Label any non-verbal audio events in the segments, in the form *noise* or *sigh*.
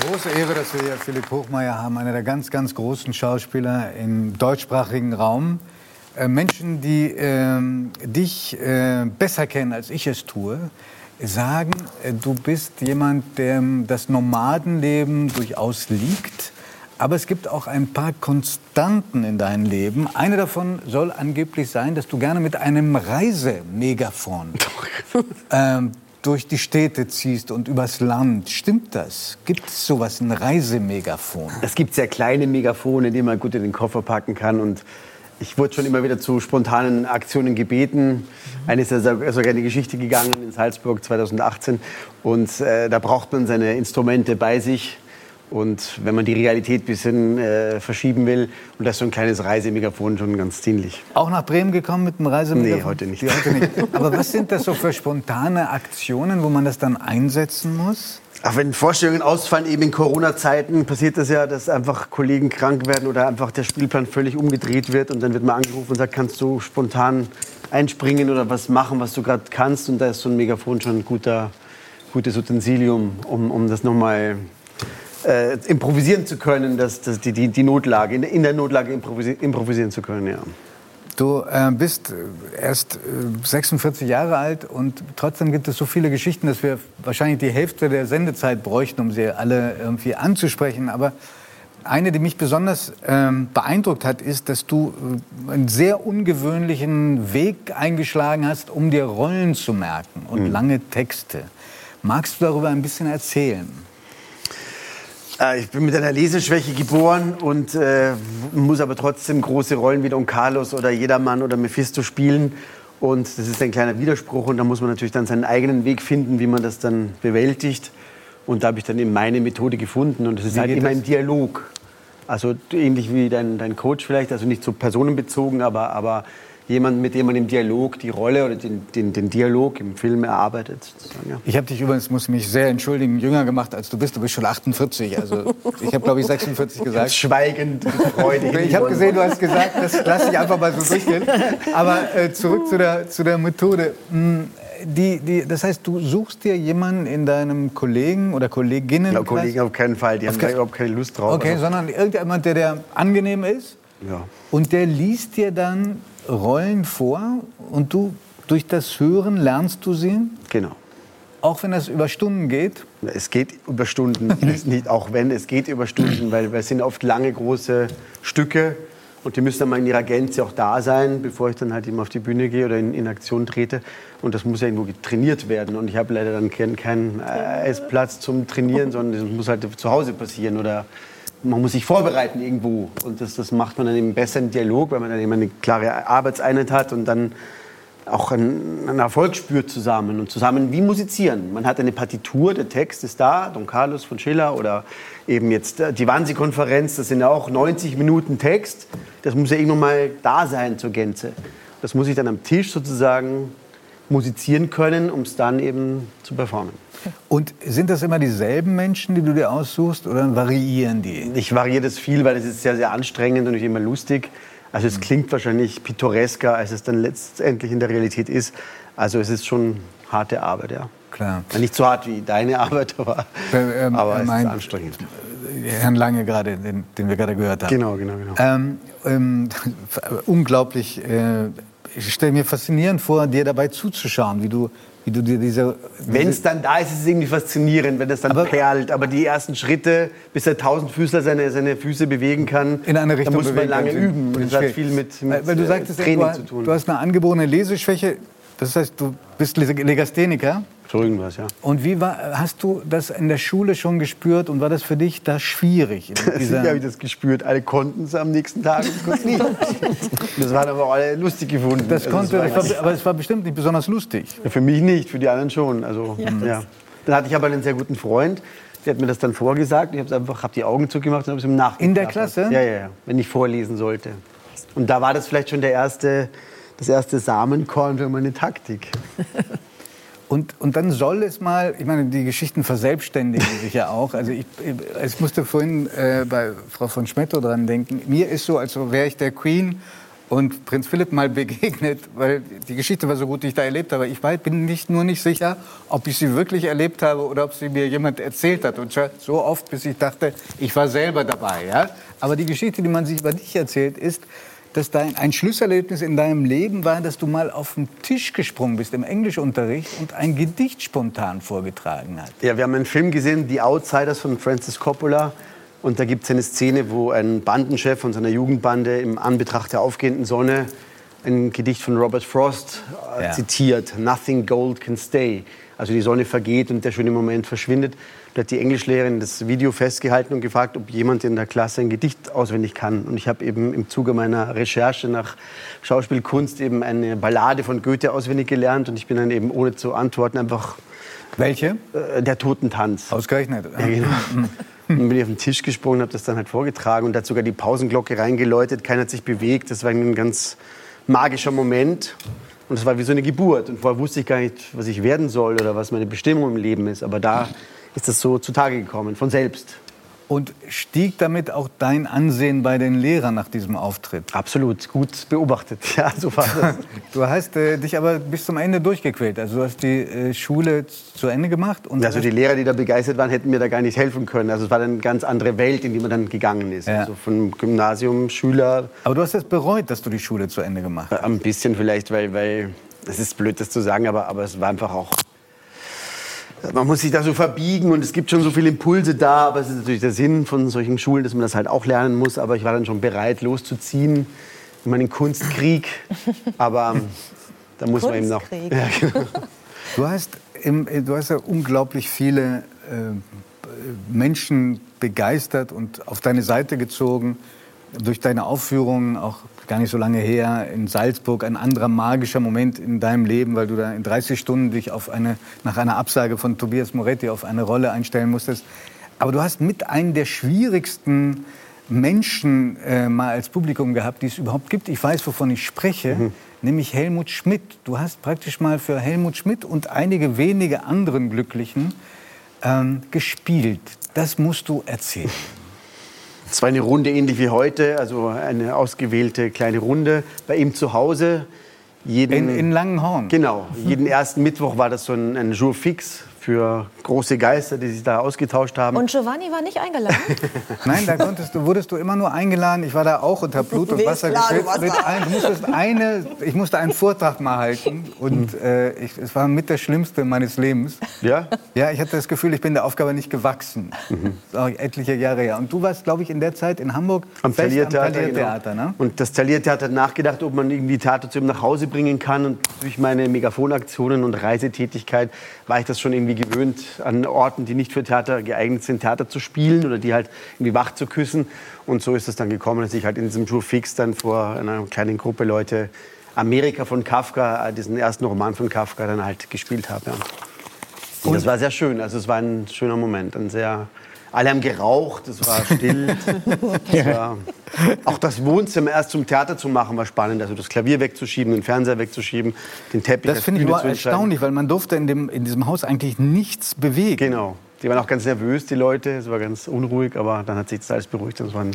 Große Ehre, dass wir hier Philipp Hochmeier haben, einer der ganz, ganz großen Schauspieler im deutschsprachigen Raum. Äh, Menschen, die äh, dich äh, besser kennen, als ich es tue, sagen, äh, du bist jemand, dem das Nomadenleben durchaus liegt. Aber es gibt auch ein paar Konstanten in deinem Leben. Eine davon soll angeblich sein, dass du gerne mit einem Reisemegafon *laughs* ähm, durch die Städte ziehst und übers Land. Stimmt das? Gibt es sowas, ein Reisemegafon? Es gibt sehr kleine Megafone, die man gut in den Koffer packen kann. Und ich wurde schon immer wieder zu spontanen Aktionen gebeten. Eine ist ja sogar eine Geschichte gegangen in Salzburg 2018. Und äh, da braucht man seine Instrumente bei sich. Und wenn man die Realität ein bisschen äh, verschieben will, und das ist so ein kleines Reisemegafon schon ganz dienlich. Auch nach Bremen gekommen mit einem Reisemegafon? Nee, heute nicht. Die heute nicht. *laughs* Aber was sind das so für spontane Aktionen, wo man das dann einsetzen muss? Ach, wenn Vorstellungen ausfallen, eben in Corona-Zeiten, passiert das ja, dass einfach Kollegen krank werden oder einfach der Spielplan völlig umgedreht wird und dann wird man angerufen und sagt, kannst du spontan einspringen oder was machen, was du gerade kannst und da ist so ein Megafon schon ein guter, gutes Utensilium, um, um das nochmal äh, improvisieren zu können, dass, dass die, die, die Notlage, in, in der Notlage improvisieren, improvisieren zu können, ja. Du äh, bist äh, erst äh, 46 Jahre alt und trotzdem gibt es so viele Geschichten, dass wir wahrscheinlich die Hälfte der Sendezeit bräuchten, um sie alle irgendwie anzusprechen. Aber eine, die mich besonders ähm, beeindruckt hat, ist, dass du äh, einen sehr ungewöhnlichen Weg eingeschlagen hast, um dir Rollen zu merken und mhm. lange Texte. Magst du darüber ein bisschen erzählen? Äh, ich bin mit einer Leseschwäche geboren und äh, muss aber trotzdem große Rollen wie Don Carlos oder Jedermann oder Mephisto spielen. Und das ist ein kleiner Widerspruch und da muss man natürlich dann seinen eigenen Weg finden, wie man das dann bewältigt. Und da habe ich dann eben meine Methode gefunden und es ist halt immer das? im Dialog. Also ähnlich wie dein, dein Coach vielleicht, also nicht so personenbezogen, aber, aber jemand, mit dem man im Dialog die Rolle oder den, den, den Dialog im Film erarbeitet. Ja. Ich habe dich übrigens, muss mich sehr entschuldigen, jünger gemacht, als du bist. Du bist schon 48. Also ich habe, glaube ich, 46 gesagt. Schweigend, *laughs* freudig. ich habe gesehen, du hast gesagt, das lasse ich einfach mal so durchgehen. Aber äh, zurück zu der, zu der Methode. Hm, die, die, das heißt, du suchst dir jemanden in deinem Kollegen oder Kolleginnen? Ja, Kollegen auf keinen Fall, die auf haben da überhaupt keine Lust drauf. Okay, also. sondern irgendjemand, der, der angenehm ist? Ja. Und der liest dir dann Rollen vor und du durch das Hören lernst du sie? Genau. Auch wenn es über Stunden geht? Es geht über Stunden, *laughs* nicht auch wenn, es geht über Stunden, weil, weil es sind oft lange, große Stücke und die müssen dann mal in ihrer Gänze auch da sein, bevor ich dann halt eben auf die Bühne gehe oder in, in Aktion trete. Und das muss ja irgendwo trainiert werden. Und ich habe leider dann keinen kein Essplatz zum Trainieren, sondern das muss halt zu Hause passieren oder man muss sich vorbereiten irgendwo. Und das, das macht man dann eben besser im Dialog, weil man dann eben eine klare Arbeitseinheit hat und dann auch einen, einen, Erfolg spürt zusammen und zusammen wie musizieren. Man hat eine Partitur, der Text ist da, Don Carlos von Schiller oder eben jetzt äh, die Wannsee-Konferenz, das sind ja auch 90 Minuten Text. Das muss ja irgendwann mal da sein zur Gänze. Das muss ich dann am Tisch sozusagen musizieren können, um es dann eben zu performen. Und sind das immer dieselben Menschen, die du dir aussuchst, oder variieren die? Ich variiere das viel, weil es ist sehr, sehr anstrengend und nicht immer lustig. Also es klingt wahrscheinlich pittoresker, als es dann letztendlich in der Realität ist. Also es ist schon harte Arbeit, ja. Klar. Nicht so hart wie deine Arbeit, aber, ähm, *laughs* aber es ist anstrengend. Herrn Lange gerade, den, den, wir gerade gehört haben. Genau, genau, genau. Ähm, ähm, *laughs* unglaublich. Äh, ich stelle mir faszinierend vor, dir dabei zuzuschauen, wie du wie du dir diese... Wenn es dann da ist, ist es irgendwie faszinierend, wenn das dann aber, perlt. Aber die ersten Schritte, bis der Tausendfüßler seine, seine Füße bewegen kann, in eine Richtung da muss man lange üben. Und das hat viel mit, mit weil, du sagtest, Training du, zu tun. Du hast eine angeborene Leseschwäche. Das heißt, du bist Legastheniker. So irgendwas, ja. Und wie war, hast du das in der Schule schon gespürt und war das für dich da schwierig? *laughs* Sicher habe ich das gespürt. Alle konnten es am nächsten Tag nicht. das waren aber alle lustig gefunden. Das also konnte, das war, aber es war bestimmt nicht besonders lustig. Ja, für mich nicht, für die anderen schon. Also, ja. ja. Dann hatte ich aber einen sehr guten Freund, der hat mir das dann vorgesagt. Ich habe einfach hab die Augen zugemacht und habe es ihm nachgedacht. In der Klasse? Ja, ja, ja, wenn ich vorlesen sollte. Und da war das vielleicht schon der erste, das erste Samenkorn für meine Taktik. *laughs* Und, und dann soll es mal, ich meine, die Geschichten verselbstständigen sich ja auch. Also ich, ich musste vorhin äh, bei Frau von Schmetto dran denken. Mir ist so, als wäre ich der Queen und Prinz Philipp mal *laughs* begegnet, weil die Geschichte war so gut, die ich da erlebt habe. Ich bin nicht, nur nicht sicher, ob ich sie wirklich erlebt habe oder ob sie mir jemand erzählt hat. Und so oft, bis ich dachte, ich war selber dabei. Ja? Aber die Geschichte, die man sich über dich erzählt, ist, dass dein, ein Schlüsselerlebnis in deinem Leben war, dass du mal auf den Tisch gesprungen bist im Englischunterricht und ein Gedicht spontan vorgetragen hast. Ja, wir haben einen Film gesehen, The Outsiders von Francis Coppola. Und da gibt es eine Szene, wo ein Bandenchef von seiner Jugendbande im Anbetracht der aufgehenden Sonne ein Gedicht von Robert Frost äh, ja. zitiert. Nothing gold can stay. Also die Sonne vergeht und der schöne Moment verschwindet. Da hat die Englischlehrerin das Video festgehalten und gefragt, ob jemand in der Klasse ein Gedicht auswendig kann. Und ich habe eben im Zuge meiner Recherche nach Schauspielkunst eben eine Ballade von Goethe auswendig gelernt. Und ich bin dann eben ohne zu antworten einfach... Welche? Äh, der Totentanz. Ausgerechnet. Ja, genau. *laughs* Und bin ich auf den Tisch gesprungen, habe das dann halt vorgetragen und hat sogar die Pausenglocke reingeläutet. Keiner hat sich bewegt. Das war ein ganz magischer Moment. Und es war wie so eine Geburt. Und vorher wusste ich gar nicht, was ich werden soll oder was meine Bestimmung im Leben ist. Aber da ist das so zutage gekommen, von selbst. Und stieg damit auch dein Ansehen bei den Lehrern nach diesem Auftritt? Absolut, gut beobachtet. *laughs* Ja, so war das. *laughs* du hast äh, dich aber bis zum Ende durchgequält. Also du hast die äh, Schule zu Ende gemacht. Und also die Lehrer, die da begeistert waren, hätten mir da gar nicht helfen können. Also es war eine ganz andere Welt, in die man dann gegangen ist. Ja. Also von Gymnasium, Schüler. Aber du hast es bereut, dass du die Schule zu Ende gemacht hast? Ein bisschen vielleicht, weil, weil es ist blöd, das zu sagen, aber, aber es war einfach auch man muss sich da so verbiegen und es gibt schon so viele Impulse da, aber es ist natürlich der Sinn von solchen Schulen, dass man das halt auch lernen muss. Aber ich war dann schon bereit, loszuziehen in meinen Kunstkrieg. Aber ähm, da muss man eben noch. Ja, genau. Du hast, im, du hast ja unglaublich viele äh, Menschen begeistert und auf deine Seite gezogen durch deine Aufführungen, auch gar nicht so lange her, in Salzburg, ein anderer magischer Moment in deinem Leben, weil du da in 30 Stunden dich auf eine, nach einer Absage von Tobias Moretti auf eine Rolle einstellen musstest. Aber du hast mit einem der schwierigsten Menschen äh, mal als Publikum gehabt, die es überhaupt gibt. Ich weiß, wovon ich spreche, mhm. nämlich Helmut Schmidt. Du hast praktisch mal für Helmut Schmidt und einige wenige anderen Glücklichen ähm, gespielt. Das musst du erzählen. Es war eine Runde ähnlich wie heute, also eine ausgewählte kleine Runde bei ihm zu Hause. Jeden, in, in Langenhorn? Genau. Jeden ersten Mittwoch war das so ein, ein Jour fix für große Geister, die sich da ausgetauscht haben. Und Giovanni war nicht eingeladen? *laughs* Nein, da konntest du, wurdest du immer nur eingeladen. Ich war da auch unter Blut und Wasser geschützt. ich, eine, ich musste einen Vortrag mal halten und äh, ich, es war mit der schlimmste meines Lebens. Ja? Ja, ich hatte das Gefühl, ich bin der Aufgabe nicht gewachsen. Mhm. Das ist etliche Jahre her. Und du warst, glaube ich, in der Zeit in Hamburg am Taliertheater. Genau. ne? Und das Taliertheater hat nachgedacht, ob man irgendwie Theater zu ihm nach Hause bringen kann. Und durch meine Megafonaktionen und Reisetätigkeit war ich das schon irgendwie gewöhnt, an Orten, die nicht für Theater geeignet sind, Theater zu spielen oder die halt irgendwie wach zu küssen. Und so ist es dann gekommen, dass ich halt in diesem Jour Fix dann vor einer kleinen Gruppe Leute Amerika von Kafka, äh, diesen ersten Roman von Kafka, dann halt gespielt habe. Ja. Und das war sehr schön. Also es war ein schöner Moment, ein sehr alle haben geraucht, es war *laughs* still. es war auch das Wohnzimmer erst zum Theater zu machen war spannend. Also das Klavier wegzuschieben, den Fernseher wegzuschieben, den Teppich. Das finde ich nur erstaunlich, weil man durfte in, dem, in diesem Haus eigentlich nichts bewegen. Genau. Die waren auch ganz nervös, die Leute. Es war ganz unruhig, aber dann hat sich das alles beruhigt. Und es waren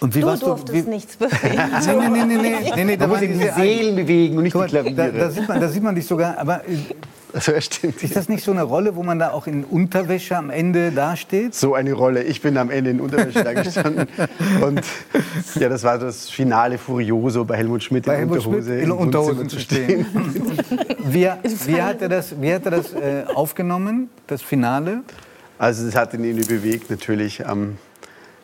und wie du warst durftest du, wie, nichts bewegen. *laughs* nee, nee, nee, nee, nee, nee, da muss die Seelen bewegen und nicht die Klaviere. Da, da, sieht man, da sieht man dich sogar, aber *laughs* also, stimmt. Ist das nicht so eine Rolle, wo man da auch in Unterwäsche am Ende dasteht? So eine Rolle. Ich bin am Ende in Unterwäsche da gestanden. *laughs* Und ja, das war das Finale Furioso bei Helmut Schmidt bei in Helmut Unterhose. Schmidt in Unterhose zu stehen. wie, *laughs* wie hat er das, wie hat er das äh, aufgenommen, das Finale? Also es hat ihn irgendwie bewegt natürlich. Ähm,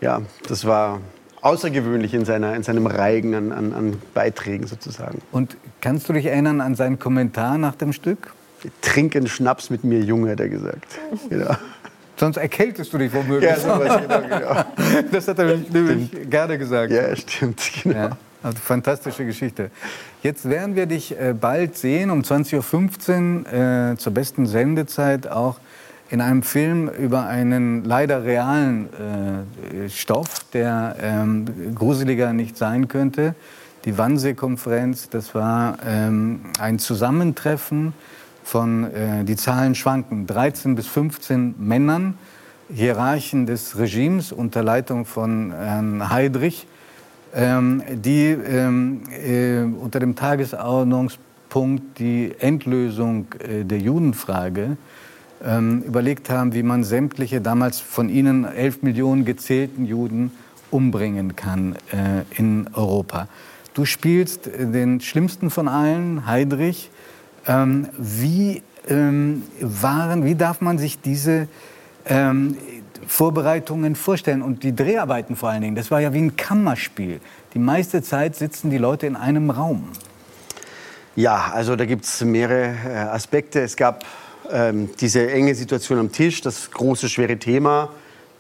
ja, das war außergewöhnlich in, seiner, in seinem Reigen an, an, an Beiträgen sozusagen. Und kannst du dich erinnern an seinen Kommentar nach dem Stück? Trinken Schnaps mit mir, Junge, hat er gesagt. Genau. Sonst erkältest du dich womöglich. Ja, sowas, *laughs* genau, genau. Das hat er nämlich gerne gesagt. Ja, stimmt, genau. Ja, also fantastische Geschichte. Jetzt werden wir dich äh, bald sehen, um 20.15 Uhr äh, zur besten Sendezeit auch in einem Film über einen leider realen äh, Stoff, der ähm, gruseliger nicht sein könnte. Die Wannsee-Konferenz, das war ähm, ein Zusammentreffen von, äh, die Zahlen schwanken, 13 bis 15 Männern, Hierarchen des Regimes unter Leitung von Herrn Heydrich, ähm, die ähm, äh, unter dem Tagesordnungspunkt die Endlösung äh, der Judenfrage ähm, überlegt haben, wie man sämtliche damals von ihnen elf Millionen gezählten Juden umbringen kann äh, in Europa. Du spielst den schlimmsten von allen, Heidrich. Ähm, wie, ähm, waren, wie darf man sich diese ähm, Vorbereitungen vorstellen und die Dreharbeiten vor allen Dingen? Das war ja wie ein Kammerspiel. Die meiste Zeit sitzen die Leute in einem Raum. Ja, also da gibt es mehrere äh, Aspekte. Es gab ähm, diese enge Situation am Tisch, das große, schwere Thema,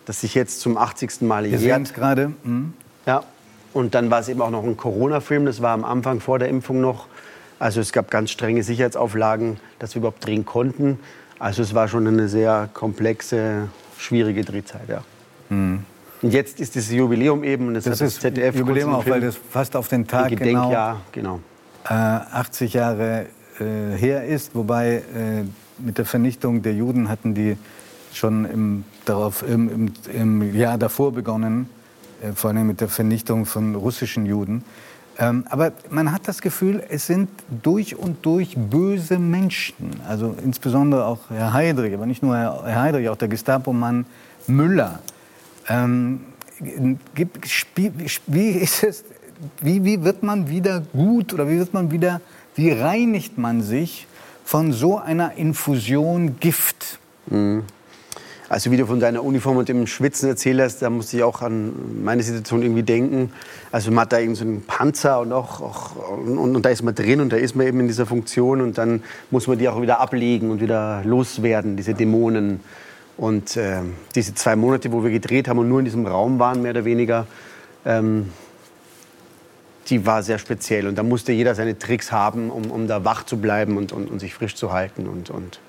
das sich jetzt zum 80. Mal jährt. Wir sehen es gerade. Mhm. Ja, und dann war es eben auch noch ein Corona-Film, das war am Anfang vor der Impfung noch. Also es gab ganz strenge Sicherheitsauflagen, dass wir überhaupt drehen konnten. Also es war schon eine sehr komplexe, schwierige Drehzeit, ja. Mhm. Und jetzt ist das Jubiläum eben. das, das ist ZDF Jubiläum auch, weil das fast auf den Tag genau, genau. Äh, 80 Jahre äh, her ist. Wobei äh, mit der Vernichtung der Juden hatten die schon im, darauf, im, im, im Jahr davor begonnen, äh, vor allem mit der Vernichtung von russischen Juden. Ähm, aber man hat das Gefühl, es sind durch und durch böse Menschen. Also insbesondere auch Herr Heydrich, aber nicht nur Herr, Herr Heydrich, auch der Gestapo-Mann Müller. Ähm, wie ist es, wie, wie wird man wieder gut oder wie wird man wieder, wie reinigt man sich von so einer Infusion Gift? Mhm. Also wie du von deiner Uniform und dem Schwitzen erzählt hast, da musste ich auch an meine Situation irgendwie denken. Also man hat da eben so einen Panzer und, auch, auch und, und, da ist man drin und da ist man eben in dieser Funktion und dann muss man die auch wieder ablegen und wieder loswerden, diese Dämonen. Und äh, diese zwei Monate, wo wir gedreht haben und nur in diesem Raum waren, mehr oder weniger, ähm, die war sehr speziell. Und da musste jeder seine Tricks haben, um, um da wach zu bleiben und, und, und sich frisch zu halten. Und, und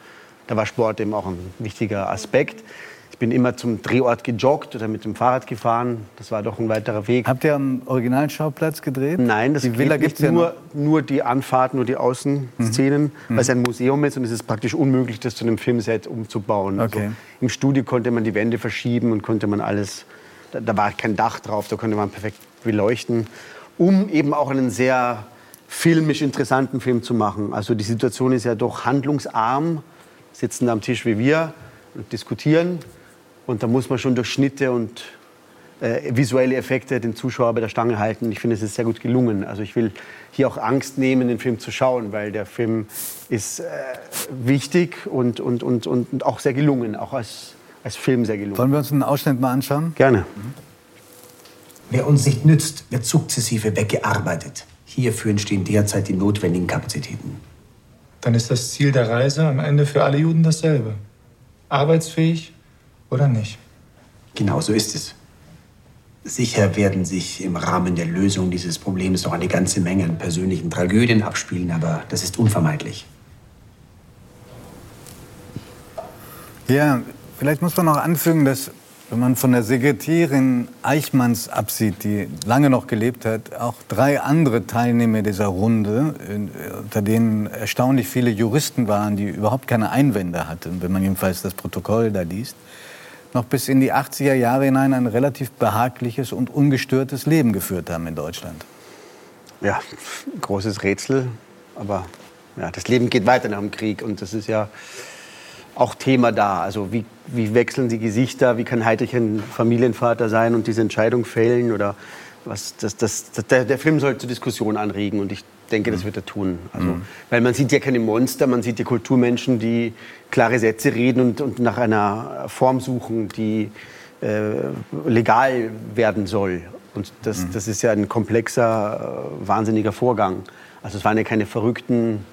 da war Sport eben auch ein wichtiger Aspekt. Ich bin immer zum Drehort gejoggt oder mit dem Fahrrad gefahren. Das war doch ein weiterer Weg. Habt ihr am originalen Schauplatz gedreht? Nein, das die Villa gibt nur, ja nur die Anfahrt, nur die Außenszenen, mhm. weil es ein Museum ist und es ist praktisch unmöglich, das zu einem Filmset umzubauen. Okay. Also Im Studio konnte man die Wände verschieben und konnte man alles, da, da war kein Dach drauf, da konnte man perfekt beleuchten um eben auch einen sehr filmisch interessanten Film zu machen. Also die Situation ist ja doch handlungsarm, sitzen am Tisch wie wir und diskutieren. Und da muss man schon durch Schnitte und äh, visuelle Effekte den Zuschauer bei der Stange halten. Ich finde, es ist sehr gut gelungen. Also ich will hier auch Angst nehmen, den Film zu schauen, weil der Film ist äh, wichtig und, und, und, und auch sehr gelungen, auch als, als Film sehr gelungen. Wollen wir uns einen Ausschnitt mal anschauen? Gerne. Mhm. Wer uns nicht nützt, wird sukzessive weggearbeitet. Hierfür entstehen derzeit die notwendigen Kapazitäten. Dann ist das Ziel der Reise am Ende für alle Juden dasselbe. Arbeitsfähig oder nicht. Genau so ist es. Sicher werden sich im Rahmen der Lösung dieses Problems noch eine ganze Menge an persönlichen Tragödien abspielen, aber das ist unvermeidlich. Ja, vielleicht muss man noch anfügen, dass wenn man von der Sekretärin Eichmanns absieht, die lange noch gelebt hat, auch drei andere Teilnehmer dieser Runde, unter denen erstaunlich viele Juristen waren, die überhaupt keine Einwände hatten, wenn man jedenfalls das Protokoll da liest, noch bis in die 80er Jahre hinein ein relativ behagliches und ungestörtes Leben geführt haben in Deutschland. Ja, großes Rätsel, aber ja, das Leben geht weiter nach dem Krieg und das ist ja auch Thema da. Also wie, wie wechseln die Gesichter, wie kann Heidrich ein Familienvater sein und diese Entscheidung fällen oder was, das, das, das der, der, Film soll zur Diskussion anregen und ich denke, das mhm. wird er tun. Also, mhm. Weil man sieht ja keine Monster, man sieht ja Kulturmenschen, die klare Sätze reden und, und nach einer Form suchen, die äh, legal werden soll. Und das, mhm. das ist ja ein komplexer, äh, wahnsinniger Vorgang. Also es waren ja keine verrückten,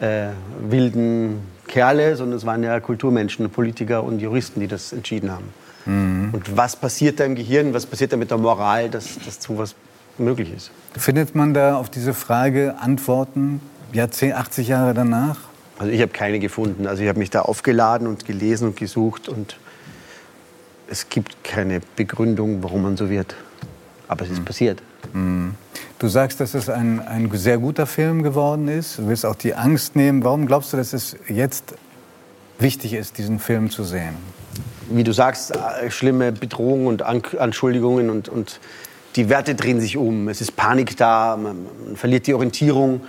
äh, wilden Kerle, sondern es waren ja Kulturmenschen, Politiker und Juristen, die das entschieden haben. Mhm. Und was passiert da im Gehirn, was passiert da mit der Moral, dass, dass sowas möglich ist? Findet man da auf diese Frage Antworten, Jahrzehnt, 80 Jahre danach? Also ich habe keine gefunden. Also ich habe mich da aufgeladen und gelesen und gesucht und es gibt keine Begründung, warum man so wird. Aber es ist mhm. passiert. Mhm. Du sagst, dass es ein, ein sehr guter Film geworden ist. Du willst auch die Angst nehmen. Warum glaubst du, dass es jetzt wichtig ist, diesen Film zu sehen? Wie du sagst, äh, schlimme Bedrohungen und Anschuldigungen und, und die Werte drehen sich um, es ist Panik da, man, man verliert die Orientierung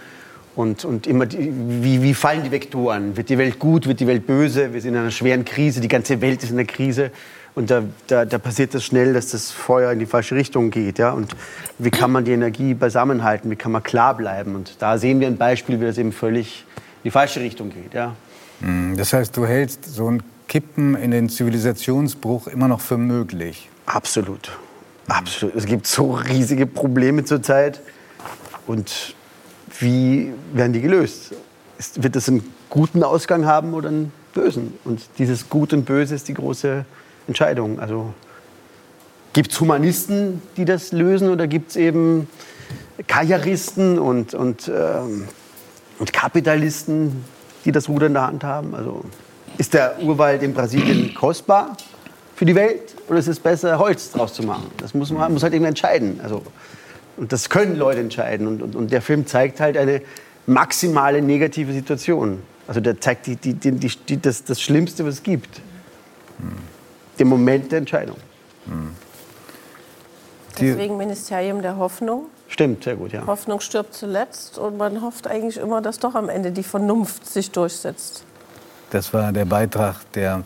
und, und immer die, wie, wie fallen die Vektoren? Wird die Welt gut, wird die Welt böse? Wir sind in einer schweren Krise, die ganze Welt ist in der Krise. Und da, da, da passiert das schnell, dass das Feuer in die falsche Richtung geht. Ja? Und wie kann man die Energie beisammenhalten? Wie kann man klar bleiben? Und da sehen wir ein Beispiel, wie das eben völlig in die falsche Richtung geht. Ja? Hm, das heißt, du hältst so ein Kippen in den Zivilisationsbruch immer noch für möglich? Absolut. Absolut. Es gibt so riesige Probleme zurzeit. Und wie werden die gelöst? Wird es einen guten Ausgang haben oder einen bösen? Und dieses Gut und Böse ist die große Entscheidung. Also gibt es Humanisten, die das lösen oder gibt es eben Karrieristen und, und, ähm, und Kapitalisten, die das Ruder in der Hand haben? Also ist der Urwald in Brasilien kostbar für die Welt oder ist es besser, Holz draus zu machen? Das muss man muss halt eben entscheiden. Also, und das können Leute entscheiden. Und, und, und der Film zeigt halt eine maximale negative Situation. Also der zeigt die, die, die, die das, das Schlimmste, was es gibt. Hm dem Moment der Entscheidung. Hm. Deswegen Ministerium der Hoffnung. Stimmt, sehr gut, ja. Hoffnung stirbt zuletzt und man hofft eigentlich immer, dass doch am Ende die Vernunft sich durchsetzt. Das war der Beitrag der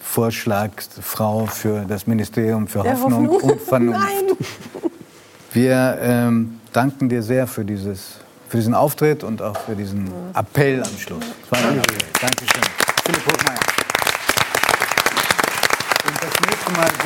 Vorschlagsfrau für das Ministerium für Hoffnung, Hoffnung, und *laughs* Vernunft. Nein. Wir ähm, danken dir sehr für, dieses, für diesen Auftritt und auch für diesen Appell am Schluss. Das war Dankeschön. Philipp Hochmeier. Nächste Mal gibt